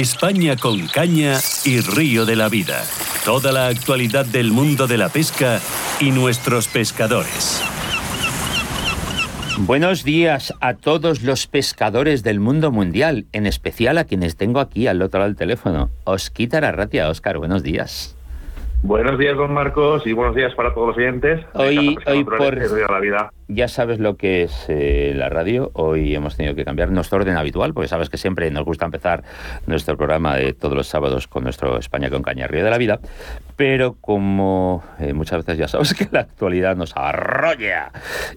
España con caña y río de la vida. Toda la actualidad del mundo de la pesca y nuestros pescadores. Buenos días a todos los pescadores del mundo mundial, en especial a quienes tengo aquí al otro lado del teléfono. Osquita Arratia, Oscar, buenos días. Buenos días, don Marcos, y buenos días para todos los oyentes. Hoy, hoy por... La vida. Ya sabes lo que es eh, la radio. Hoy hemos tenido que cambiar nuestro orden habitual, porque sabes que siempre nos gusta empezar nuestro programa de todos los sábados con nuestro España con Caña Río de la Vida. Pero como eh, muchas veces ya sabes que la actualidad nos arrolla,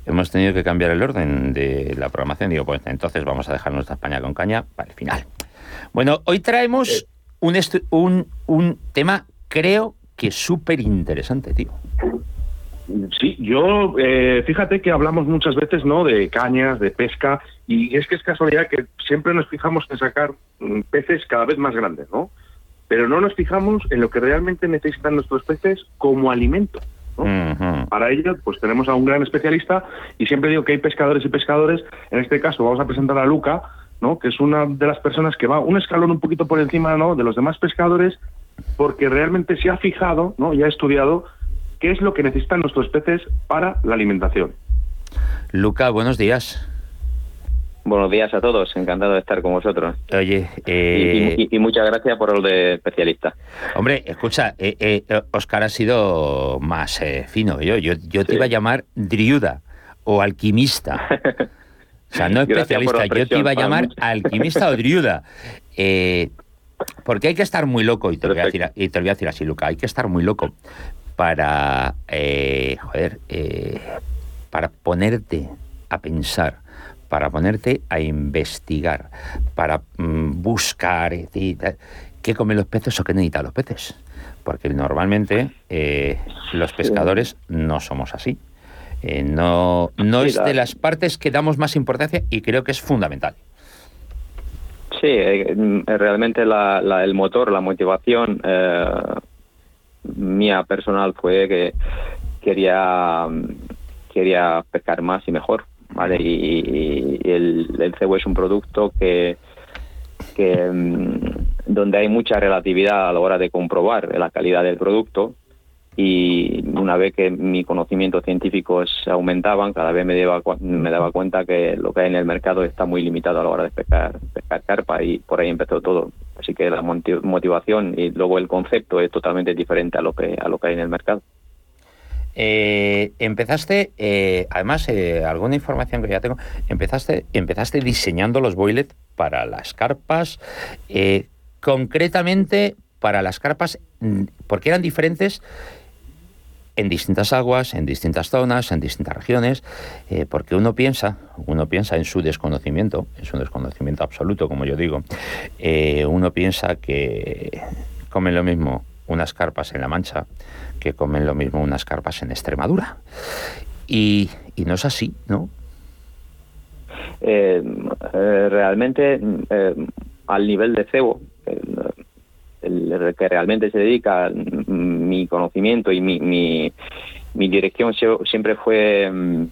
hemos tenido que cambiar el orden de la programación. Digo, pues entonces vamos a dejar nuestra España con Caña para el final. Bueno, hoy traemos eh. un, un, un tema, creo que es súper interesante, tío. Sí, yo, eh, fíjate que hablamos muchas veces, ¿no?, de cañas, de pesca, y es que es casualidad que siempre nos fijamos en sacar mm, peces cada vez más grandes, ¿no? Pero no nos fijamos en lo que realmente necesitan nuestros peces como alimento. ¿no? Para ello, pues tenemos a un gran especialista y siempre digo que hay pescadores y pescadores. En este caso, vamos a presentar a Luca, ¿no? que es una de las personas que va un escalón un poquito por encima ¿no? de los demás pescadores porque realmente se ha fijado ¿no? y ha estudiado qué es lo que necesitan nuestros peces para la alimentación. Luca, buenos días. Buenos días a todos, encantado de estar con vosotros. Oye, y, eh, muchas gracias por el de especialista. Hombre, escucha, eh, eh, Oscar ha sido más fino. Yo, yo, yo te iba a llamar driuda o alquimista. o sea, no especialista, yo te iba a llamar alquimista o driuda. Porque hay que estar muy loco, y te, voy a decir, y te voy a decir así, Luca, hay que estar muy loco para, eh, joder, eh, para ponerte a pensar, para ponerte a investigar, para mm, buscar qué comen los peces o qué necesitan los peces. Porque normalmente eh, los pescadores no somos así. no no es de las partes que damos más importancia y creo que es fundamental. Sí, eh, mm, realmente el motor, la motivación eh, mía personal fue que quería quería pescar más y mejor, ¿vale? Y, el, el, cebo es un producto que, que mm, donde hay mucha relatividad a la hora de comprobar la calidad del producto y una vez que mis conocimientos científicos aumentaban, cada vez me daba, me daba cuenta que lo que hay en el mercado está muy limitado a la hora de pescar, pescar carpa y por ahí empezó todo. Así que la motivación y luego el concepto es totalmente diferente a lo que, a lo que hay en el mercado. Eh, empezaste, eh, además, eh, alguna información que ya tengo, empezaste, empezaste diseñando los boilet para las carpas, concretamente para las carpas, mm, porque eran diferentes en distintas aguas, en distintas zonas, en distintas regiones, eh, porque uno piensa, uno piensa en su desconocimiento, en su desconocimiento absoluto, como yo digo, eh, uno piensa que comen lo mismo unas carpas en La Mancha que comen lo mismo unas carpas en Extremadura. Y, no es así, ¿no? Eh, realmente, al nivel de cebo, el que realmente se dedica, mi conocimiento y mi, mi, dirección siempre fue mm,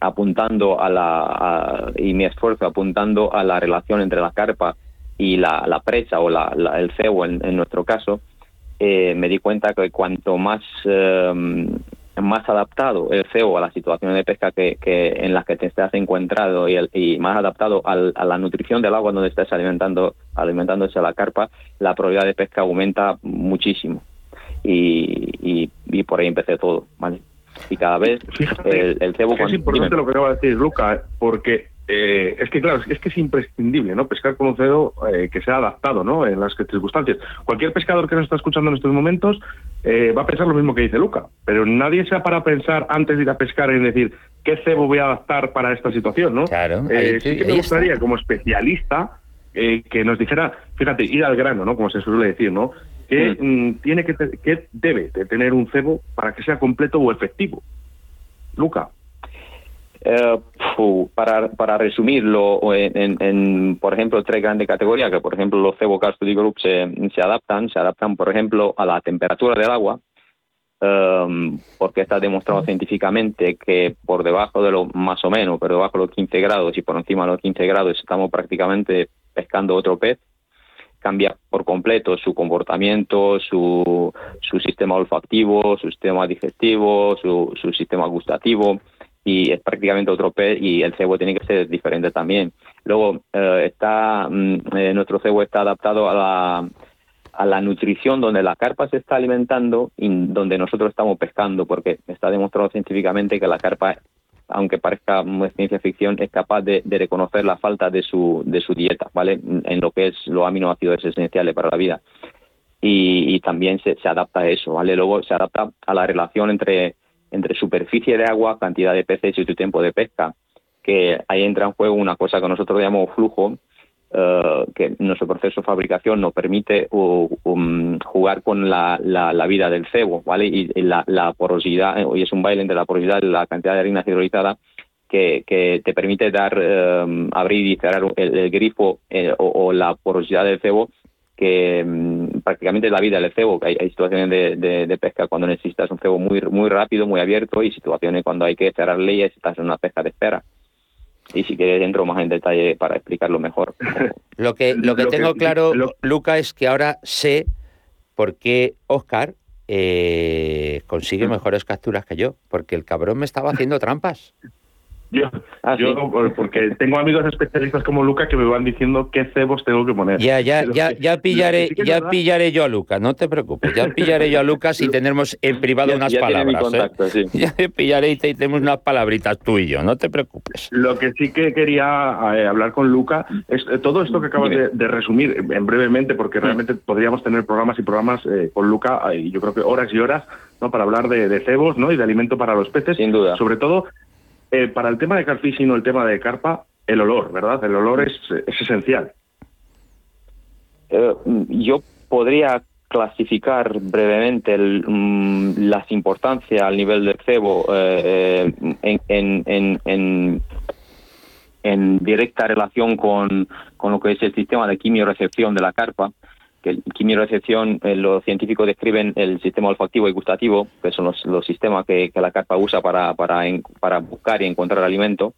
apuntando a la y mi esfuerzo apuntando a la relación entre la carpa y la, la presa o la, el cebo en, nuestro caso eh, me di cuenta que cuanto más eh, más adaptado el cebo a las situaciones de pesca que, en las que te estás encontrado y, y más adaptado a la nutrición del agua donde estás alimentando alimentándose a la carpa, la probabilidad de pesca aumenta muchísimo. Y, y, por ahí empecé todo, ¿vale? Y cada vez el, cebo... Es importante lo que acaba de decir Luca, porque eh, es que claro, es que es imprescindible, ¿no? Pescar con un cedo eh, que sea adaptado, ¿no? En las circunstancias. Cualquier pescador que nos está escuchando en estos momentos eh, va a pensar lo mismo que dice Luca, pero nadie se ha para pensar antes de ir a pescar en decir qué cebo voy a adaptar para esta situación, ¿no? Claro. sí que me gustaría, como especialista, que nos dijera, fíjate, ir al grano, ¿no? Como se suele decir, ¿no? ¿Qué, mm. tiene que, qué debe de tener un cebo para que sea completo o efectivo? Luca. Eh, para, para resumirlo, en, en, por ejemplo, tres grandes categorías, que por ejemplo los Cebo Study Group se, se adaptan, se adaptan, por ejemplo, a la temperatura del agua, um, porque está demostrado científicamente que por debajo de lo más o menos, pero debajo de los 15 grados y por encima de los 15 grados estamos prácticamente pescando otro pez. cambia por completo su comportamiento, su, su sistema olfactivo, su sistema digestivo, su, su sistema gustativo y es prácticamente otro pez y el cebo tiene que ser diferente también. Luego eh, está mm, eh, nuestro cebo está adaptado a la, a la nutrición donde la carpa se está alimentando y donde nosotros estamos pescando, porque está demostrado científicamente que la carpa, aunque parezca ciencia ficción, es capaz de, reconocer la falta de su, de su dieta, ¿vale? En lo que es los aminoácidos esenciales para la vida. Y, y también se, se adapta a eso, ¿vale? Luego se adapta a la relación entre entre superficie de agua, cantidad de peces y tu tiempo de pesca, que ahí entra en juego una cosa que nosotros llamamos flujo, eh, que nuestro proceso de fabricación nos permite um, jugar con la, la, vida del cebo, ¿vale? Y, la, porosidad, hoy es un baile entre la porosidad y la cantidad de harina hidrolizada que, te permite dar, eh, abrir y cerrar el, grifo eh, o, la porosidad del cebo que mm, prácticamente es la vida del cebo, que hay, situaciones de, pesca cuando necesitas un cebo muy, muy rápido, muy abierto, y situaciones cuando hay que cerrar leyes, estás en una pesca de espera. Y si quieres entro más en detalle para explicarlo mejor. lo que, lo que tengo claro, Luca, es que ahora sé por qué Oscar eh, consigue mm. mejores capturas que yo, porque el cabrón me estaba haciendo trampas. Yo, ah, yo porque tengo amigos especialistas como Luca que me van diciendo qué cebos tengo que poner. Ya, ya, ya, ya pillaré, ya pillaré yo a Luca, no te preocupes, ya pillaré yo a Luca si tenemos en privado unas palabras. ¿eh? Ya pillaré y tenemos unas palabritas tú y yo, no te preocupes. Lo que sí que quería eh, hablar con Luca es eh, todo esto que acabas de, resumir en brevemente, porque realmente podríamos tener programas y programas con Luca, y yo creo que horas y horas, ¿no? para hablar de, de cebos ¿no? y de alimento para los peces. Sin duda. Sobre todo eh, para el tema de carfishing o el tema de carpa, el olor, ¿verdad? El olor es, esencial. Eh, yo podría clasificar brevemente mm, las importancias al nivel del cebo eh, en, en, directa relación con, con, lo que es el sistema de quimio-recepción de la carpa que quimiorecepción, eh, los científicos describen el sistema olfactivo y gustativo, que son los, sistemas que, la carpa usa para, para, para buscar y encontrar alimento.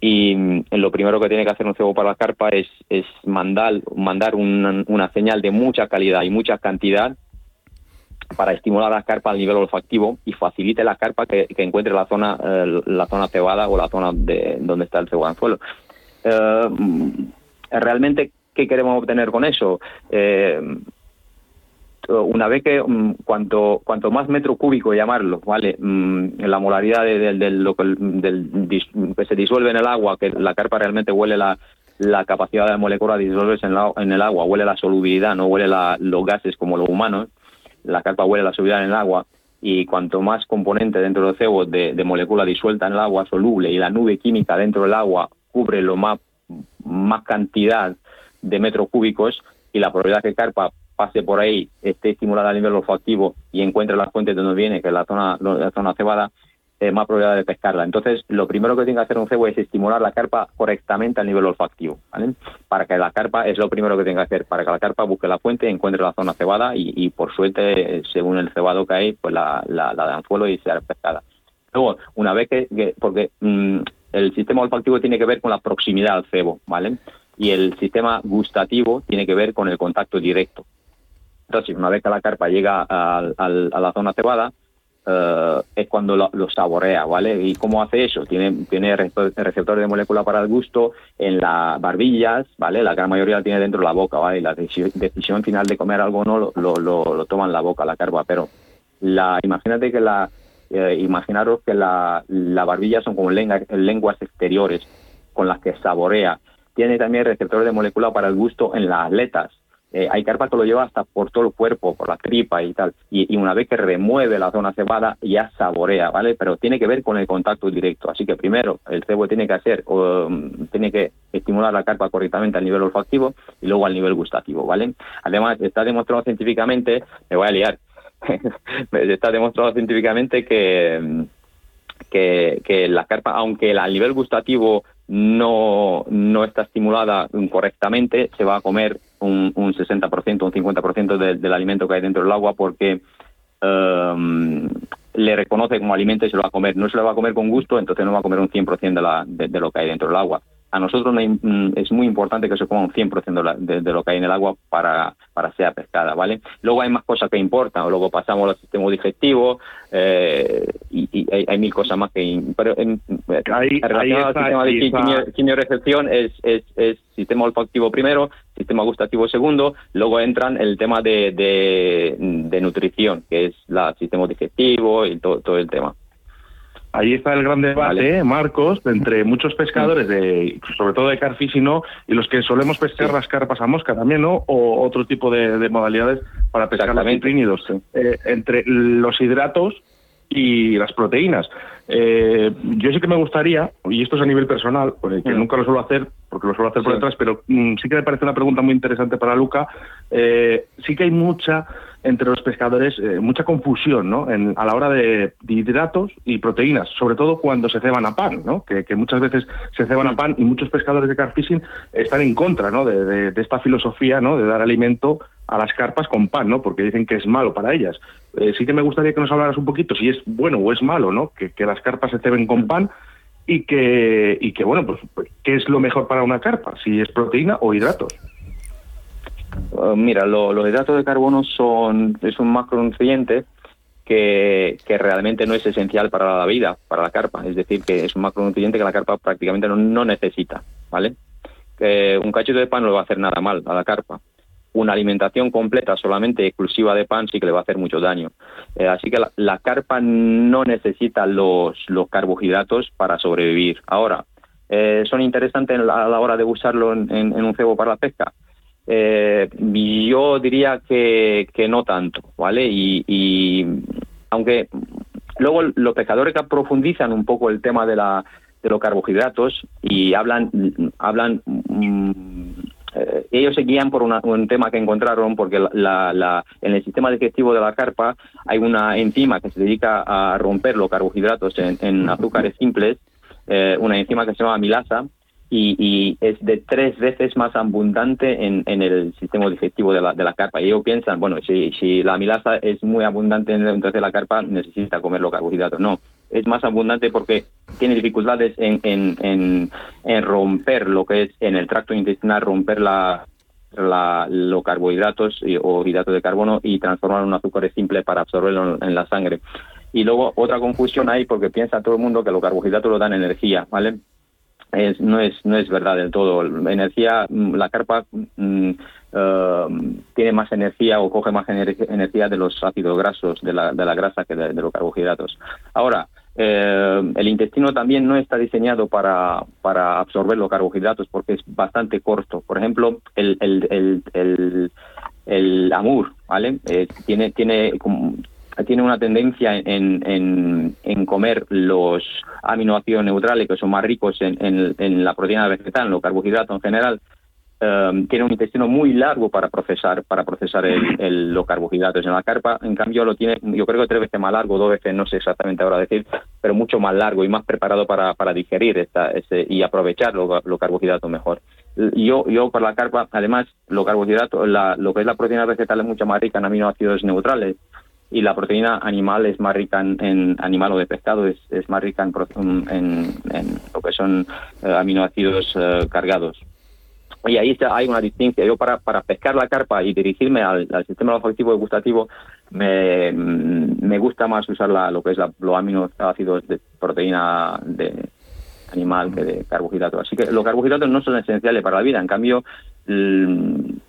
Y mm, lo primero que tiene que hacer un cebo para la carpa es, es mandar, mandar una, señal de mucha calidad y mucha cantidad para estimular a la carpa al nivel olfactivo y facilite la carpa que, encuentre la zona eh, la zona cebada o la zona de donde está el cebo suelo. Eh, mm, realmente ¿Qué queremos obtener con eso? Eh, una vez que mm, cuanto cuanto más metro cúbico llamarlo, ¿vale? Mm, la molaridad de, lo que, se disuelve en el agua, que la carpa realmente huele la, la capacidad de la molécula de disolverse en, el agua, huele la solubilidad, no huele los gases como los humanos, la carpa huele la solubilidad en el agua, y cuanto más componente dentro del cebo de, de molécula disuelta en el agua soluble y la nube química dentro del agua cubre lo más, más cantidad de metros cúbicos y la probabilidad que carpa pase por ahí, esté estimulada a nivel olfactivo y encuentre la fuente de donde viene, que es la zona, la zona cebada, es más probabilidad de pescarla. Entonces, lo primero que tiene que hacer un cebo es estimular la carpa correctamente a nivel olfactivo, ¿vale? Para que la carpa, es lo primero que tiene que hacer, para que la carpa busque la fuente, encuentre la zona cebada y, por suerte, según el cebado que hay, pues la de anzuelo y sea pescada. Luego, una vez que, porque mm, el sistema olfactivo tiene que ver con la proximidad al cebo, ¿vale? Y el sistema gustativo tiene que ver con el contacto directo. Entonces, una vez que la carpa llega a, la zona cebada, eh, es cuando lo, saborea, ¿vale? ¿Y cómo hace eso? Tiene, tiene receptores de molécula para el gusto en las barbillas, ¿vale? La gran mayoría la tiene dentro de la boca, ¿vale? Y la decisión, final de comer algo o no lo, lo, toma en la boca, la carpa, pero la, imagínate que la, eh, imaginaros que la, la barbilla son como lenguas exteriores con las que saborea tiene también receptores de molécula para el gusto en las aletas. Eh, hay carpa que lo lleva hasta por todo el cuerpo, por la tripa y tal. Y, una vez que remueve la zona cebada, ya saborea, ¿vale? Pero tiene que ver con el contacto directo. Así que primero el cebo tiene que hacer, um, tiene que estimular la carpa correctamente al nivel olfactivo y luego al nivel gustativo, ¿vale? Además, está demostrado científicamente, me voy a liar, está demostrado científicamente que, que, que la carpa, aunque al nivel gustativo no, no está estimulada correctamente, se va a comer un, un 60%, un 50% del alimento que hay dentro del agua porque um, le reconoce como alimento y se lo va a comer. No se lo va a comer con gusto, entonces no va a comer un 100% de, la, de, lo que hay dentro del agua. A nosotros mm, es muy importante que se coma un 100% de, de, lo que hay en el agua para, para ser pescada, ¿vale? Luego hay más cosas que importan, luego pasamos al sistema digestivo eh, y, hay, mil cosas más que... Pero en, ahí, relacionado al sistema de quimiorecepción es, es, es sistema olfativo primero, sistema gustativo segundo, luego entran el tema de, de, de nutrición, que es el sistema digestivo y todo, todo el tema. Ahí está el gran debate, Marcos, entre muchos pescadores, de, sobre todo de carfishing, ¿no? y los que solemos pescar las carpas a mosca también, ¿no? o otro tipo de, modalidades para pescar los ciprínidos. Eh, entre los hidratos y las proteínas. Eh, yo sí que me gustaría, y esto es a nivel personal, pues, que mm. nunca lo suelo hacer, porque lo suelo hacer por detrás, pero mm, sí que me parece una pregunta muy interesante para Luca. Eh, sí que hay mucha entre los pescadores eh, mucha confusión ¿no? En, a la hora de, hidratos y proteínas, sobre todo cuando se ceban a pan, ¿no? que, muchas veces se ceban a pan y muchos pescadores de carfishing están en contra ¿no? de, esta filosofía ¿no? de dar alimento a las carpas con pan, ¿no? porque dicen que es malo para ellas. Eh, sí que me gustaría que nos hablaras un poquito si es bueno o es malo ¿no? que, las carpas se ceben con pan y que, y que bueno, pues, pues, ¿qué es lo mejor para una carpa? Si es proteína o hidratos. Uh, mira, los hidratos de carbono son es un macronutriente que, que, realmente no es esencial para la vida, para la carpa. Es decir, que es un macronutriente que la carpa prácticamente no, necesita, ¿vale? un cachito de pan no le va a hacer nada mal a la carpa. Una alimentación completa, solamente exclusiva de pan, sí que le va a hacer mucho daño. Eh, así que la, carpa no necesita los, los carbohidratos para sobrevivir. Ahora, eh, ¿son interesantes a la hora de usarlo en un cebo para la pesca? Eh, yo diría que, que, no tanto, ¿vale? Y, aunque luego los pescadores que profundizan un poco el tema de, la, de los carbohidratos y hablan, hablan mm, eh, ellos se guían por un tema que encontraron porque la, la, en el sistema digestivo de la carpa hay una enzima que se dedica a romper los carbohidratos en, azúcares simples, eh, una enzima que se llama amilasa, y, es de tres veces más abundante en, el sistema digestivo de la, de la carpa. Y ellos piensan, bueno, si, si la amilasa es muy abundante dentro de la carpa, necesita comer los carbohidratos. No, es más abundante porque tiene dificultades en, en, en, romper lo que es en el tracto intestinal, romper la, la, los carbohidratos o hidratos de carbono y transformar en un azúcar simple para absorberlo en la sangre. Y luego otra confusión hay porque piensa todo el mundo que los carbohidratos lo dan energía, ¿vale? no, es, no es verdad del todo. Energía, mm, la carpa eh, tiene más energía o coge más energía de los ácidos grasos, de la, de la grasa que de, los carbohidratos. Ahora, eh, el intestino también no está diseñado para, para absorber los carbohidratos porque es bastante corto. Por ejemplo, el, el, el, el, el amur, ¿vale? Eh, tiene, tiene tiene una tendencia en, en, comer los aminoácidos neutrales, que son más ricos en, en, la proteína vegetal, en los carbohidratos en general, um, tiene un intestino muy largo para procesar para procesar el, los carbohidratos. En la carpa, en cambio, lo tiene, yo creo que tres veces más largo, dos veces, no sé exactamente ahora decir, pero mucho más largo y más preparado para, para digerir esta, ese, y aprovechar los carbohidratos mejor. Yo, yo por la carpa, además, los carbohidratos, la, lo que es la proteína vegetal es mucho más rica en aminoácidos neutrales y la proteína animal es más rica en, animal o de pescado, es, es más rica en, en, lo que son eh, aminoácidos eh, cargados. Y ahí hay una distinción. Yo para, para pescar la carpa y dirigirme al, sistema olfativo y gustativo, me, me gusta más usar la, lo que es la, los aminoácidos de proteína de animal que de carbohidratos. Así que los carbohidratos no son esenciales para la vida, en cambio, en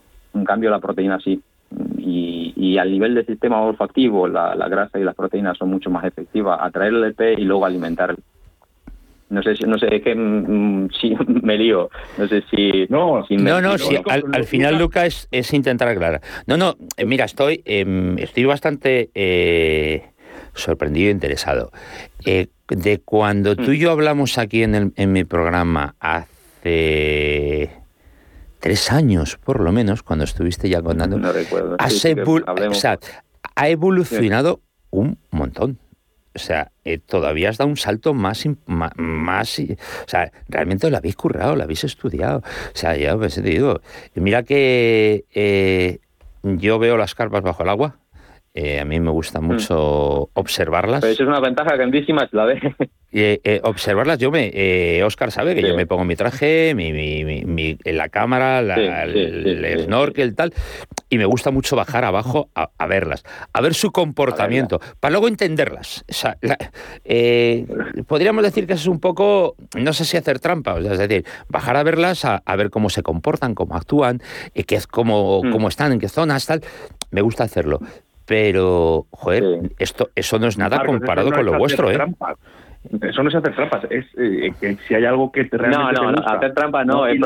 cambio la proteína sí y, al nivel del sistema olfativo la, grasa y las proteínas son mucho más efectivas, atraer el EP y luego alimentar. No sé, no sé, es que mm, si me lío, no sé si... No, no, no al, final, Lucas, es, intentar aclarar. No, no, eh, mira, estoy, em, estoy bastante eh, sorprendido e interesado. Eh, de cuando tú y yo hablamos aquí en, el, en mi programa hace tres años, por lo menos, cuando estuviste ya contando, no recuerdo. ha evolucionado un montón. O sea, eh, todavía has dado un salto más, más, o sea, realmente lo habéis currado, lo habéis estudiado. O sea, ya pues, te digo, mira que eh, yo veo las carpas bajo el agua, a mí me gusta mm. mucho observarlas. Pero eso es una ventaja grandísima, la ve. Eh, observarlas, yo me. Oscar sabe que yo me pongo mi traje, mi, mi, la cámara, el, snorkel, tal, y me gusta mucho bajar abajo a, verlas, a ver su comportamiento, para luego entenderlas. podríamos decir que es un poco, no sé si hacer trampa, es decir, bajar a verlas, a, ver cómo se comportan, cómo actúan, qué, cómo, mm. cómo están, en qué zonas, tal. Me gusta hacerlo. Pero, joder, esto, eso no es nada comparado con lo vuestro, ¿eh? Eso no es hacer trampas, es eh, que si hay algo que te realmente No, no, hacer trampas no, es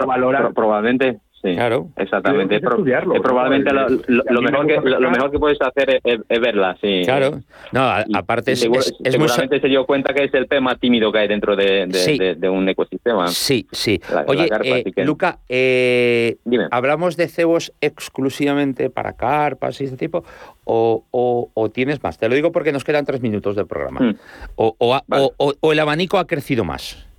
probablemente Sí, claro. Exactamente. Es, probablemente lo, mejor que, lo, mejor que puedes hacer es, verla, sí. Claro. No, aparte es, seguramente se dio cuenta que es el pez más tímido que hay dentro de, un ecosistema. Sí, sí. Oye, eh, Luca, eh, ¿hablamos de cebos exclusivamente para carpas y ese tipo? O, o, tienes más? Te lo digo porque nos quedan tres minutos del programa. Hmm. O, o el abanico ha crecido más.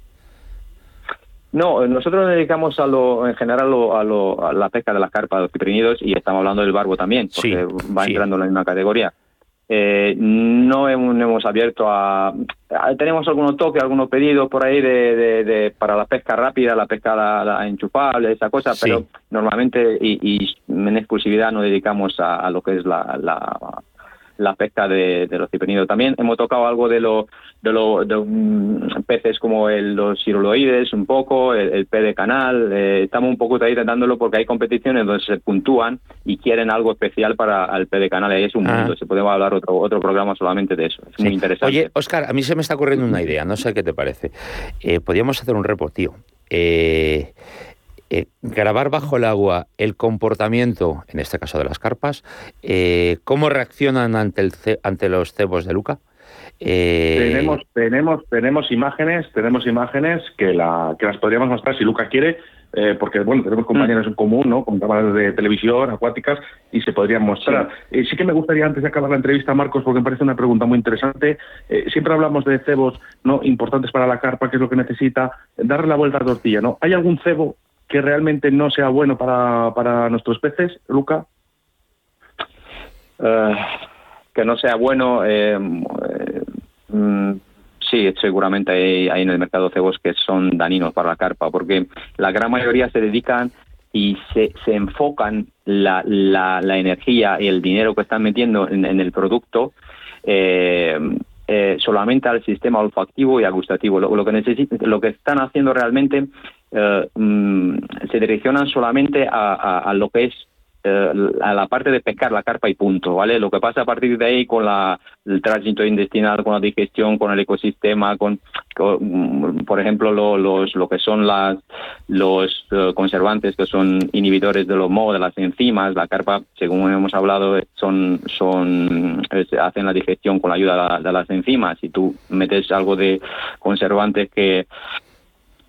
No, nosotros nos dedicamos a lo, en general a, lo, a la pesca de las carpas, de los ciprinidos, y estamos hablando del barbo también, porque va entrando en la misma categoría. Eh, no hemos, abierto a, Tenemos algunos toques, algunos pedidos por ahí de, de, para la pesca rápida, la pesca la, enchufable, esa cosa, pero normalmente y, en exclusividad nos dedicamos a, lo que es la, la pesca de, los ciprinidos. También hemos tocado algo de los de, lo, de peces como el, los ciruloides, un poco, el, pez de canal. Eh, estamos un poco ahí tratándolo porque hay competiciones donde se puntúan y quieren algo especial para el pez de canal. Ahí es un ah. mundo. Se puede hablar otro, otro programa solamente de eso. Es muy interesante. Oye, Oscar, a mí se me está ocurriendo una idea. No sé qué te parece. Eh, podríamos hacer un reportío. Eh, eh, grabar bajo el agua el comportamiento, en este caso de las carpas, eh, cómo reaccionan ante, el, ante los cebos de Luca. Eh, tenemos, tenemos, tenemos imágenes, tenemos imágenes que, la, que las podríamos mostrar si Luca quiere, porque bueno, tenemos compañeros en común, ¿no? Con cámaras de televisión, acuáticas, y se podrían mostrar. Sí. sí que me gustaría, antes de acabar la entrevista, Marcos, porque me parece una pregunta muy interesante. siempre hablamos de cebos no importantes para la carpa, que es lo que necesita, darle la vuelta a la tortilla, ¿no? ¿Hay algún cebo que realmente no sea bueno para, para nuestros peces, Luca? Eh, que no sea bueno, eh, eh, mm, sí, seguramente hay, en el mercado cebos que son daninos para la carpa, porque la gran mayoría se dedican y se, se enfocan la, la, energía y el dinero que están metiendo en, el producto solamente al sistema olfactivo y agustativo. Lo, lo que lo que están haciendo realmente eh, mm, se direccionan solamente a, lo que es eh, a la parte de pescar la carpa y punto, ¿vale? Lo que pasa a partir de ahí con la, el tránsito intestinal, con la digestión, con el ecosistema, con, mm, por ejemplo, lo, los, lo que son las, los eh, conservantes que son inhibidores de los moho, de las enzimas, la carpa, según hemos hablado, son, son hacen la digestión con la ayuda de las enzimas. Si tú metes algo de conservantes que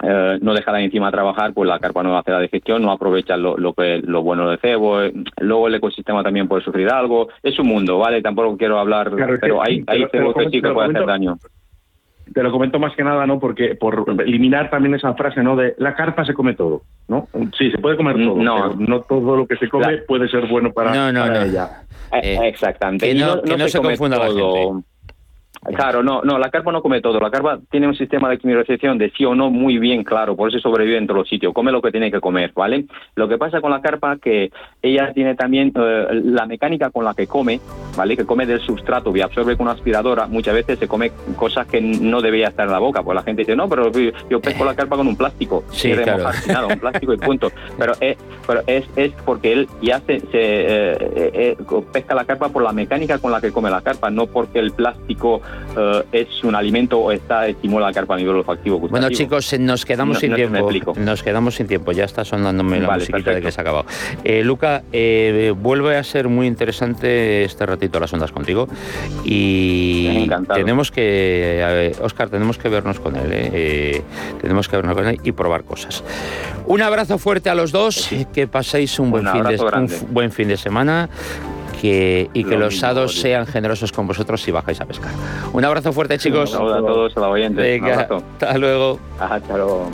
eh, no deja la encima trabajar, pues la carpa no hace la digestión, no aprovecha lo, lo, que, lo bueno de cebo, eh, luego el ecosistema también puede sufrir algo, es un mundo, ¿vale? Tampoco quiero hablar, pero hay, hay cebo que sí que puede hacer daño. Te lo comento más que nada, ¿no? Porque por eliminar también esa frase, ¿no? De la carpa se come todo, ¿no? Sí, se puede comer todo, no, no todo lo que se come puede ser bueno para, ella. Eh, exactamente. Que no, no, se, confunda la gente. Claro, no, no, la carpa no come todo. La carpa tiene un sistema de quimización de sí o no muy bien claro, por eso sobrevive en todos los sitios. Come lo que tiene que comer, ¿vale? Lo que pasa con la carpa que ella tiene también eh, la mecánica con la que come, ¿vale? Que come del sustrato y absorbe con una aspiradora. Muchas veces se come cosas que no debería estar en la boca, pues la gente dice, no, pero yo pesco la carpa con un plástico. Sí, claro. nada, un plástico y punto. Pero es, pero es, es porque él ya se, se eh, eh, pesca la carpa por la mecánica con la que come la carpa, no porque el plástico eh, es un alimento o está estimula la carpa a nivel olfactivo. Bueno, chicos, nos quedamos sin tiempo. Nos quedamos sin tiempo. Ya está sonándome la musiquita de que se ha acabado. Eh, Luca, eh, vuelve a ser muy interesante este ratito las ondas contigo y tenemos que, Oscar, tenemos que vernos con él. tenemos que vernos con él y probar cosas. Un abrazo fuerte a los dos. Que paséis un buen, fin de, un buen fin de semana y que los sados sean generosos con vosotros si bajáis a pescar. Un abrazo fuerte, chicos. Un saludo a todos, a la oyente. hasta luego. Hasta luego.